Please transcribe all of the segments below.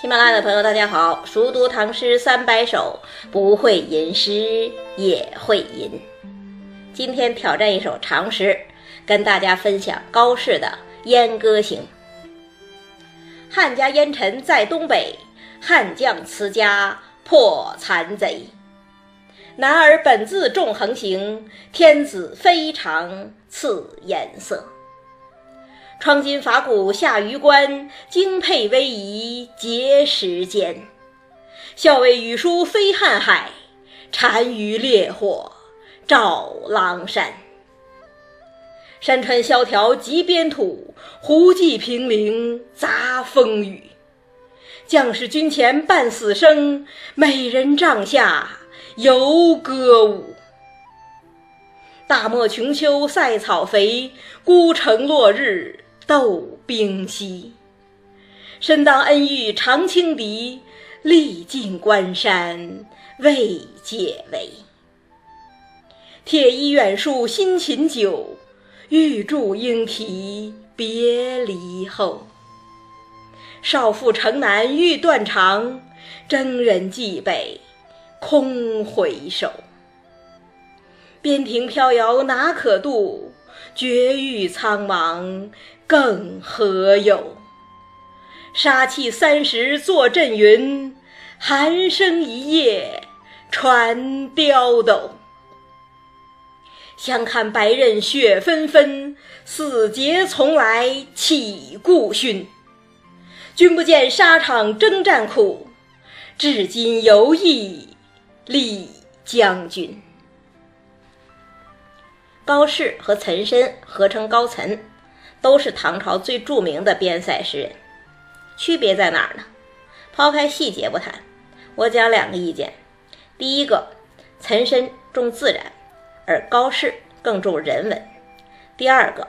喜马拉雅的朋友，大家好！熟读唐诗三百首，不会吟诗也会吟。今天挑战一首长诗，跟大家分享高适的《燕歌行》。汉家烟尘在东北，汉将辞家破残贼。男儿本自重横行，天子非常赐颜色。窗金伐鼓下榆关，精沛逶迤结时间。校尉羽书飞瀚海，单于烈火照狼山。山川萧条极边土，胡骑凭陵杂风雨。将士军前半死生，美人帐下犹歌舞。大漠穷秋塞草肥，孤城落日。斗兵稀，身当恩遇常轻敌，历尽关山未解围。铁衣远戍辛勤久，玉柱应啼别离后。少妇城南欲断肠，征人蓟北空回首。边庭飘摇哪可度？绝域苍茫更何有？杀气三十坐阵云，寒声一夜传刁斗。相看白刃血纷纷，死节从来岂顾勋？君不见沙场征战苦，至今犹忆李将军。高适和岑参合称高岑，都是唐朝最著名的边塞诗人。区别在哪儿呢？抛开细节不谈，我讲两个意见。第一个，岑参重自然，而高适更重人文；第二个，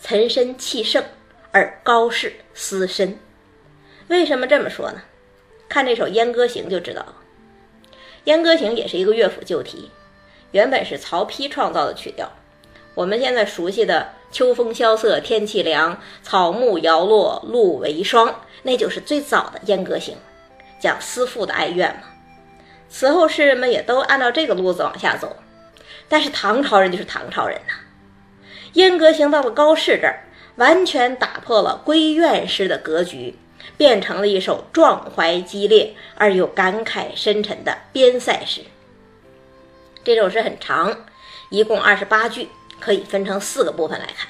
岑参气盛，而高适思深。为什么这么说呢？看这首《燕歌行》就知道了。《燕歌行》也是一个乐府旧题，原本是曹丕创造的曲调。我们现在熟悉的“秋风萧瑟，天气凉，草木摇落，露为霜”，那就是最早的《燕歌行》，讲思妇的哀怨嘛。此后诗人们也都按照这个路子往下走。但是唐朝人就是唐朝人呐，《燕歌行》到了高适这儿，完全打破了闺怨诗的格局，变成了一首壮怀激烈而又感慨深沉的边塞诗。这首诗很长，一共二十八句。可以分成四个部分来看。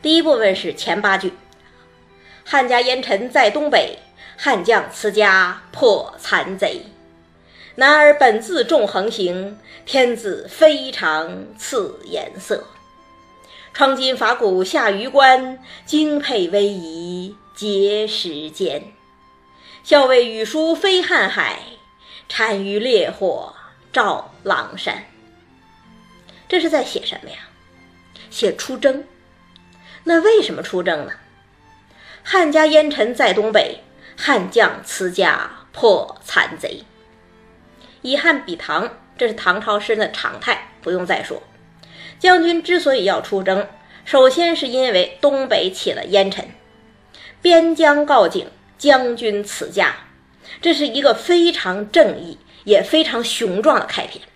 第一部分是前八句：“汉家烟尘在东北，汉将辞家破残贼。男儿本自重横行，天子非常赐颜色。窗金伐鼓下榆关，精沛逶迤结时间。校尉羽书飞瀚海，单于烈火照狼山。”这是在写什么呀？写出征。那为什么出征呢？汉家烟尘在东北，汉将辞家破残贼。以汉比唐，这是唐朝诗人的常态，不用再说。将军之所以要出征，首先是因为东北起了烟尘，边疆告警，将军辞家，这是一个非常正义也非常雄壮的开篇。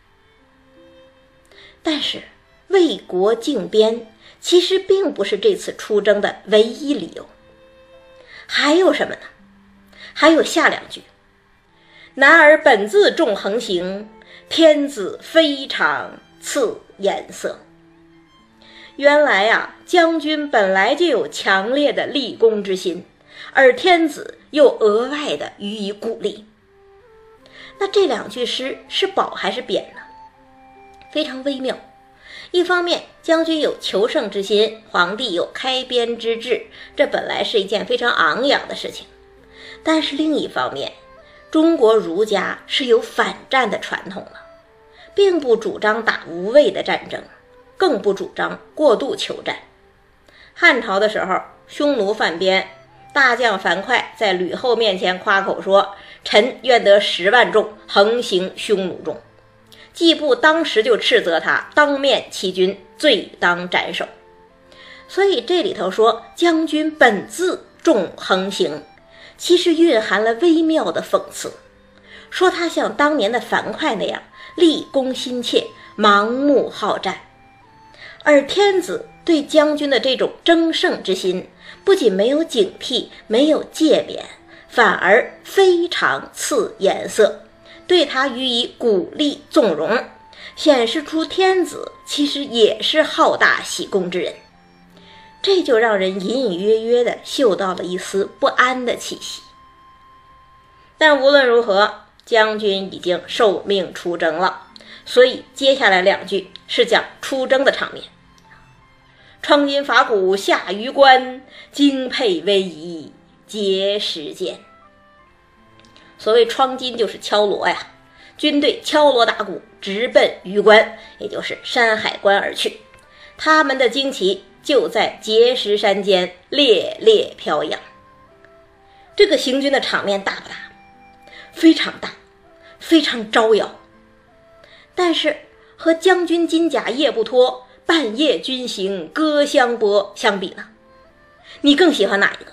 但是，为国靖边其实并不是这次出征的唯一理由。还有什么呢？还有下两句：“男儿本自重横行，天子非常赐颜色。”原来呀，将军本来就有强烈的立功之心，而天子又额外的予以鼓励。那这两句诗是褒还是贬呢？非常微妙，一方面将军有求胜之心，皇帝有开边之志，这本来是一件非常昂扬的事情；但是另一方面，中国儒家是有反战的传统了，并不主张打无谓的战争，更不主张过度求战。汉朝的时候，匈奴犯边，大将樊哙在吕后面前夸口说：“臣愿得十万众，横行匈奴众。”季布当时就斥责他，当面欺君，罪当斩首。所以这里头说将军本自重横行，其实蕴含了微妙的讽刺，说他像当年的樊哙那样立功心切、盲目好战，而天子对将军的这种争胜之心，不仅没有警惕、没有戒勉，反而非常赐颜色，对他予以鼓励纵容，显示出天子其实也是好大喜功之人。这就让人隐隐约约地嗅到了一丝不安的气息。但无论如何，将军已经受命出征了，所以接下来两句是讲出征的场面。创金伐鼓下榆关，精沛威仪结石间。所谓窗金，就是敲锣呀，军队敲锣打鼓，直奔榆关，也就是山海关而去。他们的旌旗。就在碣石山间猎猎飘扬。这个行军的场面大不大？非常大，非常招摇。但是和将军金甲夜不脱，半夜军行歌相拨相比呢？你更喜欢哪一个？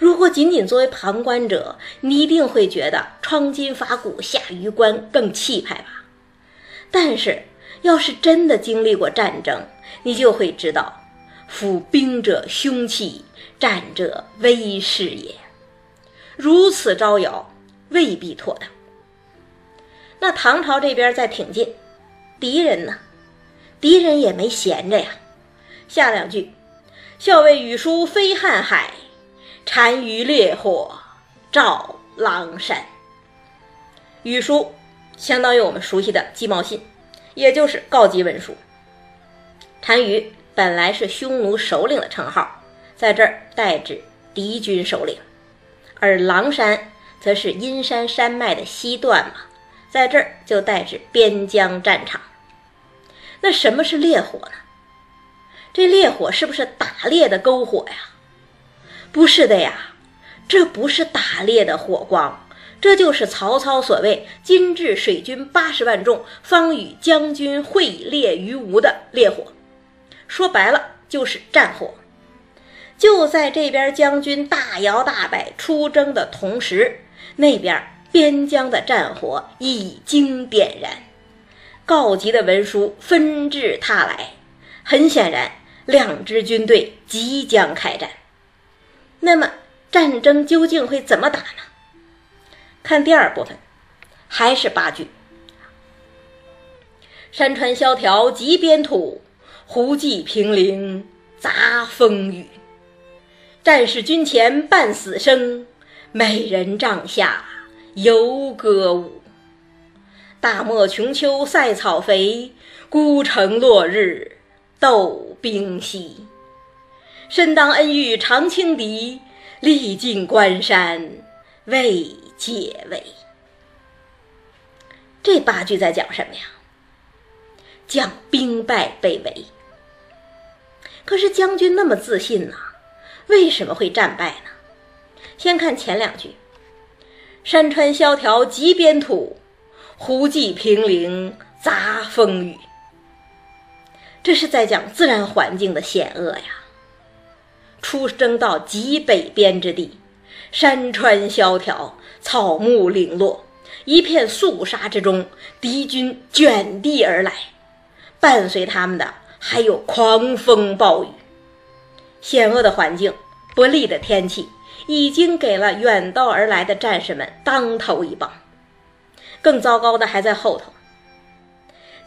如果仅仅作为旁观者，你一定会觉得创金伐鼓下榆关更气派吧？但是。要是真的经历过战争，你就会知道，夫兵者凶器，战者威势也。如此招摇，未必妥当。那唐朝这边在挺进，敌人呢？敌人也没闲着呀。下两句：校尉羽书飞瀚海，单于烈火照狼山。羽书相当于我们熟悉的鸡毛信。也就是告急文书。单于本来是匈奴首领的称号，在这儿代指敌军首领；而狼山则是阴山山脉的西段嘛，在这儿就代指边疆战场。那什么是烈火呢？这烈火是不是打猎的篝火呀？不是的呀，这不是打猎的火光。这就是曹操所谓“今至水军八十万众，方与将军会猎于吴”的烈火，说白了就是战火。就在这边将军大摇大摆出征的同时，那边边疆的战火已经点燃，告急的文书纷至沓来。很显然，两支军队即将开战。那么，战争究竟会怎么打呢？看第二部分，还是八句：山川萧条极边土，胡骑凭陵杂风雨。战士军前半死生，美人帐下犹歌舞。大漠穷秋塞草肥，孤城落日斗兵稀。身当恩遇常轻敌，历尽关山未。解围，这八句在讲什么呀？讲兵败被围。可是将军那么自信呢，为什么会战败呢？先看前两句：山川萧条急边土，胡骑凭陵杂风雨。这是在讲自然环境的险恶呀。出征到极北边之地。山川萧条，草木零落，一片肃杀之中，敌军卷地而来，伴随他们的还有狂风暴雨。险恶的环境，不利的天气，已经给了远道而来的战士们当头一棒。更糟糕的还在后头。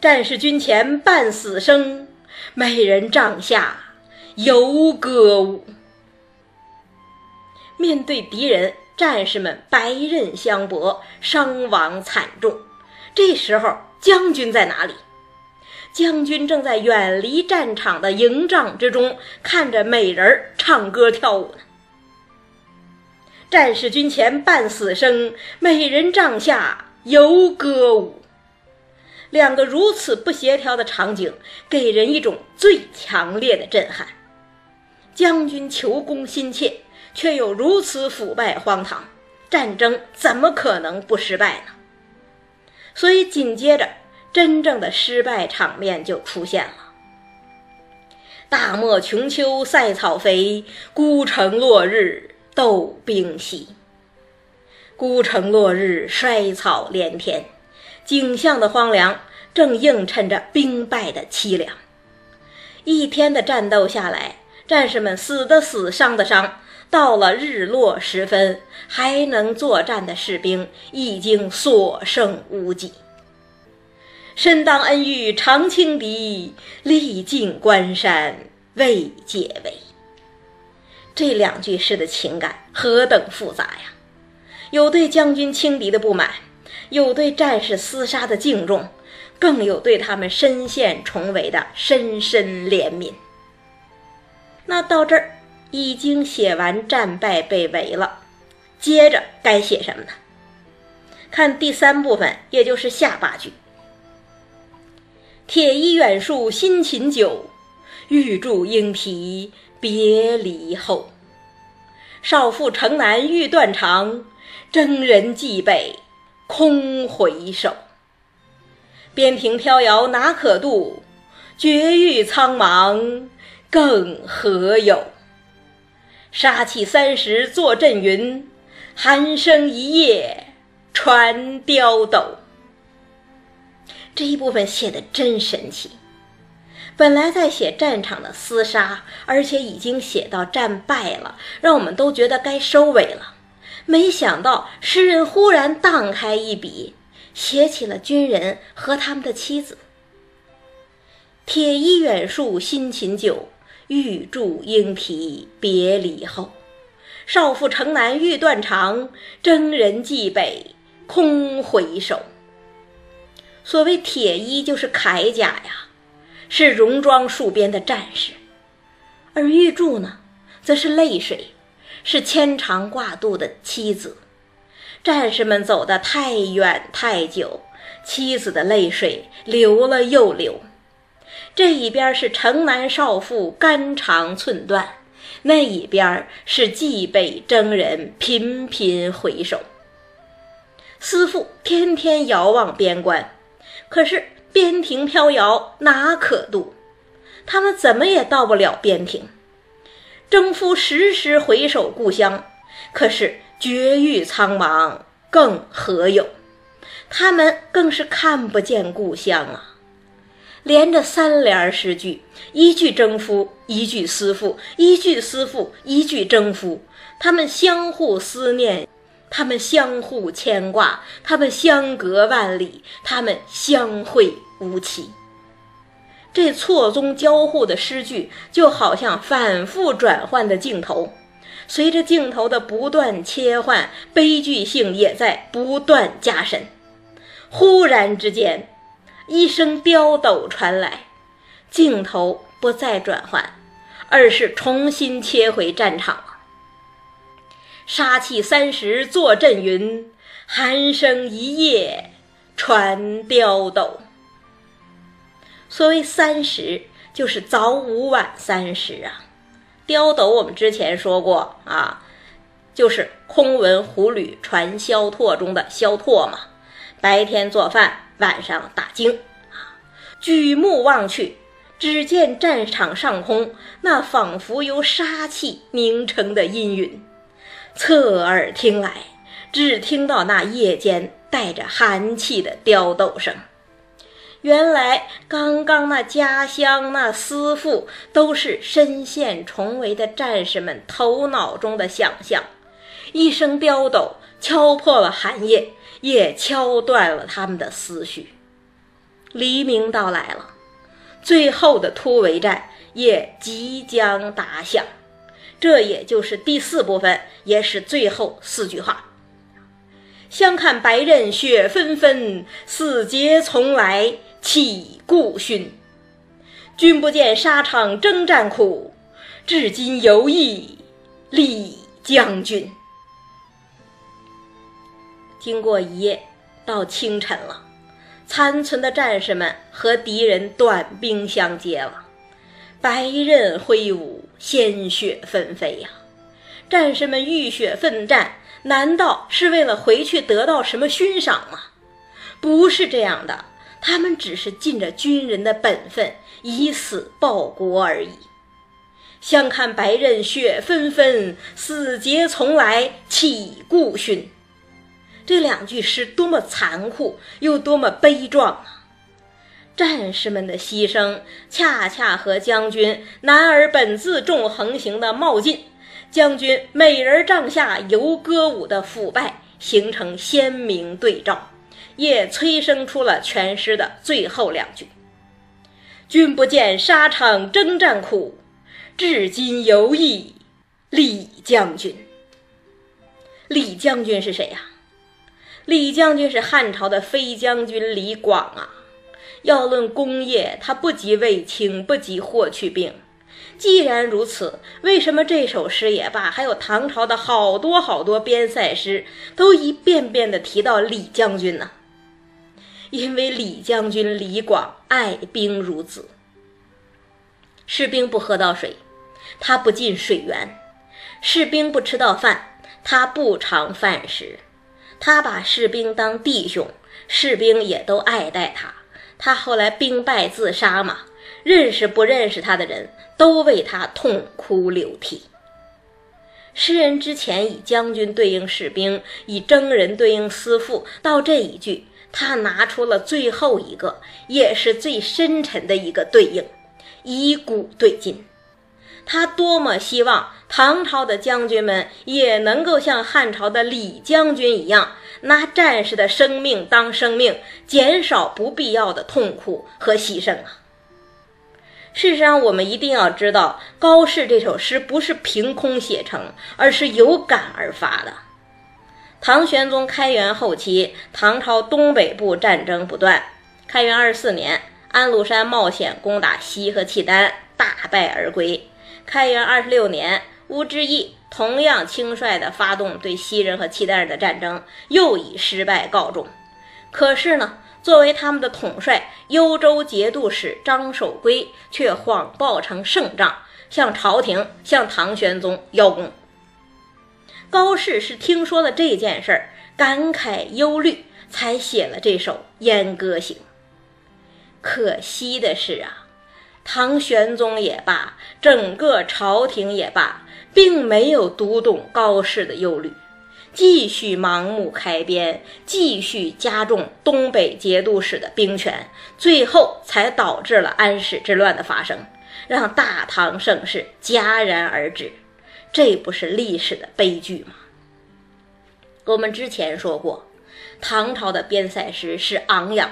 战士军前半死生，美人帐下游歌舞。面对敌人，战士们白刃相搏，伤亡惨重。这时候，将军在哪里？将军正在远离战场的营帐之中，看着美人儿唱歌跳舞呢。战士军前半死生，美人帐下犹歌舞。两个如此不协调的场景，给人一种最强烈的震撼。将军求功心切。却又如此腐败荒唐，战争怎么可能不失败呢？所以紧接着，真正的失败场面就出现了。大漠穷秋塞草肥，孤城落日斗兵稀。孤城落日衰草连天，景象的荒凉正映衬着兵败的凄凉。一天的战斗下来，战士们死的死，伤的伤。到了日落时分，还能作战的士兵已经所剩无几。身当恩遇常轻敌，历尽关山未解围。这两句诗的情感何等复杂呀！有对将军轻敌的不满，有对战士厮杀的敬重，更有对他们身陷重围的深深怜悯。那到这儿。已经写完战败被围了，接着该写什么呢？看第三部分，也就是下八句：“铁衣远戍辛勤久，玉柱应啼别离后。少妇城南欲断肠，征人蓟北空回首。边庭飘摇哪可度，绝域苍茫更何有。”杀气三十坐阵云，寒声一夜传刁斗。这一部分写的真神奇。本来在写战场的厮杀，而且已经写到战败了，让我们都觉得该收尾了。没想到诗人忽然荡开一笔，写起了军人和他们的妻子。铁衣远戍辛勤久。玉柱应啼别离后，少妇城南欲断肠，征人蓟北空回首。所谓铁衣就是铠甲呀，是戎装戍边的战士；而玉柱呢，则是泪水，是牵肠挂肚的妻子。战士们走得太远太久，妻子的泪水流了又流。这一边是城南少妇肝肠寸断，那一边是蓟北征人频频回首。思妇天天遥望边关，可是边庭飘摇哪可渡？他们怎么也到不了边庭。征夫时时回首故乡，可是绝域苍茫更何有？他们更是看不见故乡啊！连着三联诗句，一句征夫，一句思妇，一句思妇，一句征夫。他们相互思念，他们相互牵挂，他们相隔万里，他们相会无期。这错综交互的诗句，就好像反复转换的镜头，随着镜头的不断切换，悲剧性也在不断加深。忽然之间。一声刁斗传来，镜头不再转换，而是重新切回战场。杀气三十坐阵云，寒声一夜传刁斗。所谓三十，就是早午晚三时啊。刁斗我们之前说过啊，就是空闻虎履传萧拓中的萧拓嘛。白天做饭。晚上打更，啊，举目望去，只见战场上空那仿佛由杀气凝成的阴云；侧耳听来，只听到那夜间带着寒气的刁斗声。原来刚刚那家乡那思妇，都是身陷重围的战士们头脑中的想象。一声刁斗敲破了寒夜。也敲断了他们的思绪。黎明到来了，最后的突围战也即将打响。这也就是第四部分，也是最后四句话：相看白刃雪纷纷，死节从来岂顾勋。君不见沙场征战苦，至今犹忆李将军。经过一夜，到清晨了，残存的战士们和敌人短兵相接了，白刃挥舞，鲜血纷飞呀！战士们浴血奋战，难道是为了回去得到什么勋赏吗？不是这样的，他们只是尽着军人的本分，以死报国而已。相看白刃雪纷纷，死节从来岂顾勋。这两句诗多么残酷，又多么悲壮啊！战士们的牺牲，恰恰和将军“男儿本自重横行”的冒进，将军美人帐下游歌舞的腐败形成鲜明对照，也催生出了全诗的最后两句：“君不见沙场征战苦，至今犹忆李将军。”李将军是谁呀？李将军是汉朝的飞将军李广啊。要论功业，他不及卫青，不及霍去病。既然如此，为什么这首诗也罢，还有唐朝的好多好多边塞诗，都一遍遍的提到李将军呢？因为李将军李广爱兵如子。士兵不喝到水，他不进水源；士兵不吃到饭，他不尝饭食。他把士兵当弟兄，士兵也都爱戴他。他后来兵败自杀嘛，认识不认识他的人都为他痛哭流涕。诗人之前以将军对应士兵，以征人对应司父，到这一句，他拿出了最后一个，也是最深沉的一个对应，以古对今。他多么希望唐朝的将军们也能够像汉朝的李将军一样，拿战士的生命当生命，减少不必要的痛苦和牺牲啊！事实上，我们一定要知道，《高适》这首诗不是凭空写成，而是有感而发的。唐玄宗开元后期，唐朝东北部战争不断。开元二十四年，安禄山冒险攻打西和契丹，大败而归。开元二十六年，乌之义同样轻率地发动对西人和契丹人的战争，又以失败告终。可是呢，作为他们的统帅，幽州节度使张守珪却谎报成胜仗，向朝廷、向唐玄宗邀功。高适是听说了这件事儿，感慨忧虑，才写了这首《燕歌行》。可惜的是啊。唐玄宗也罢，整个朝廷也罢，并没有读懂高适的忧虑，继续盲目开边，继续加重东北节度使的兵权，最后才导致了安史之乱的发生，让大唐盛世戛然而止。这不是历史的悲剧吗？我们之前说过，唐朝的边塞诗是昂扬。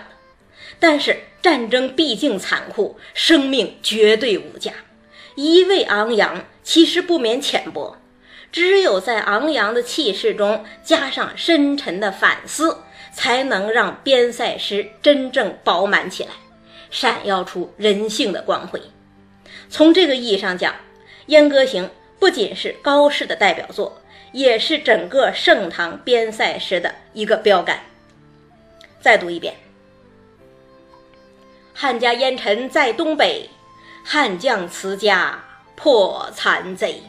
但是战争毕竟残酷，生命绝对无价。一味昂扬，其实不免浅薄。只有在昂扬的气势中加上深沉的反思，才能让边塞诗真正饱满起来，闪耀出人性的光辉。从这个意义上讲，《燕歌行》不仅是高适的代表作，也是整个盛唐边塞诗的一个标杆。再读一遍。汉家烟尘在东北，汉将辞家破残贼。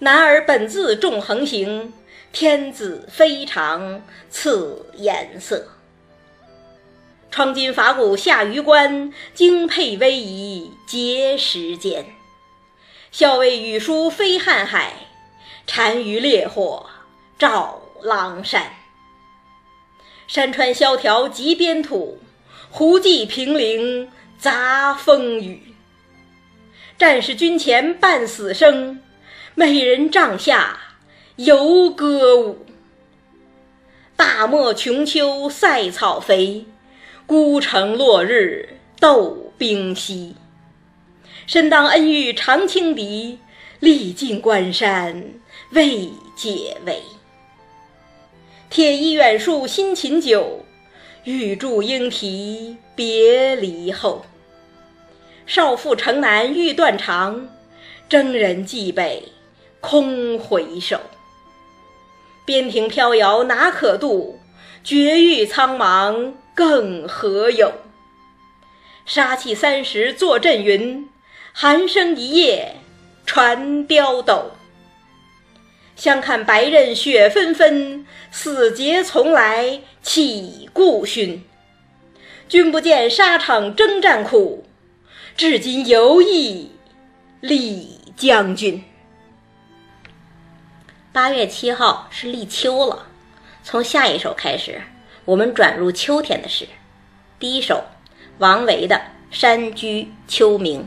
男儿本自重横行，天子非常赐颜色。窗金伐鼓下榆关，精沛威仪结石间。校尉羽书飞瀚海，单于烈火照狼山。山川萧条极边土。胡骑凭陵杂风雨，战士军前半死生，美人帐下游歌舞。大漠穷秋塞草肥，孤城落日斗兵稀。身当恩遇常轻敌，历尽关山未解围。铁衣远戍辛勤久。玉柱应啼别离后，少妇城南欲断肠，征人蓟北空回首。边庭飘摇哪可度，绝域苍茫更何有？杀气三十坐阵云，寒声一夜传刁斗。相看白刃雪纷纷，死节从来岂顾勋？君不见沙场征战苦，至今犹忆李将军。八月七号是立秋了，从下一首开始，我们转入秋天的诗。第一首，王维的《山居秋暝》。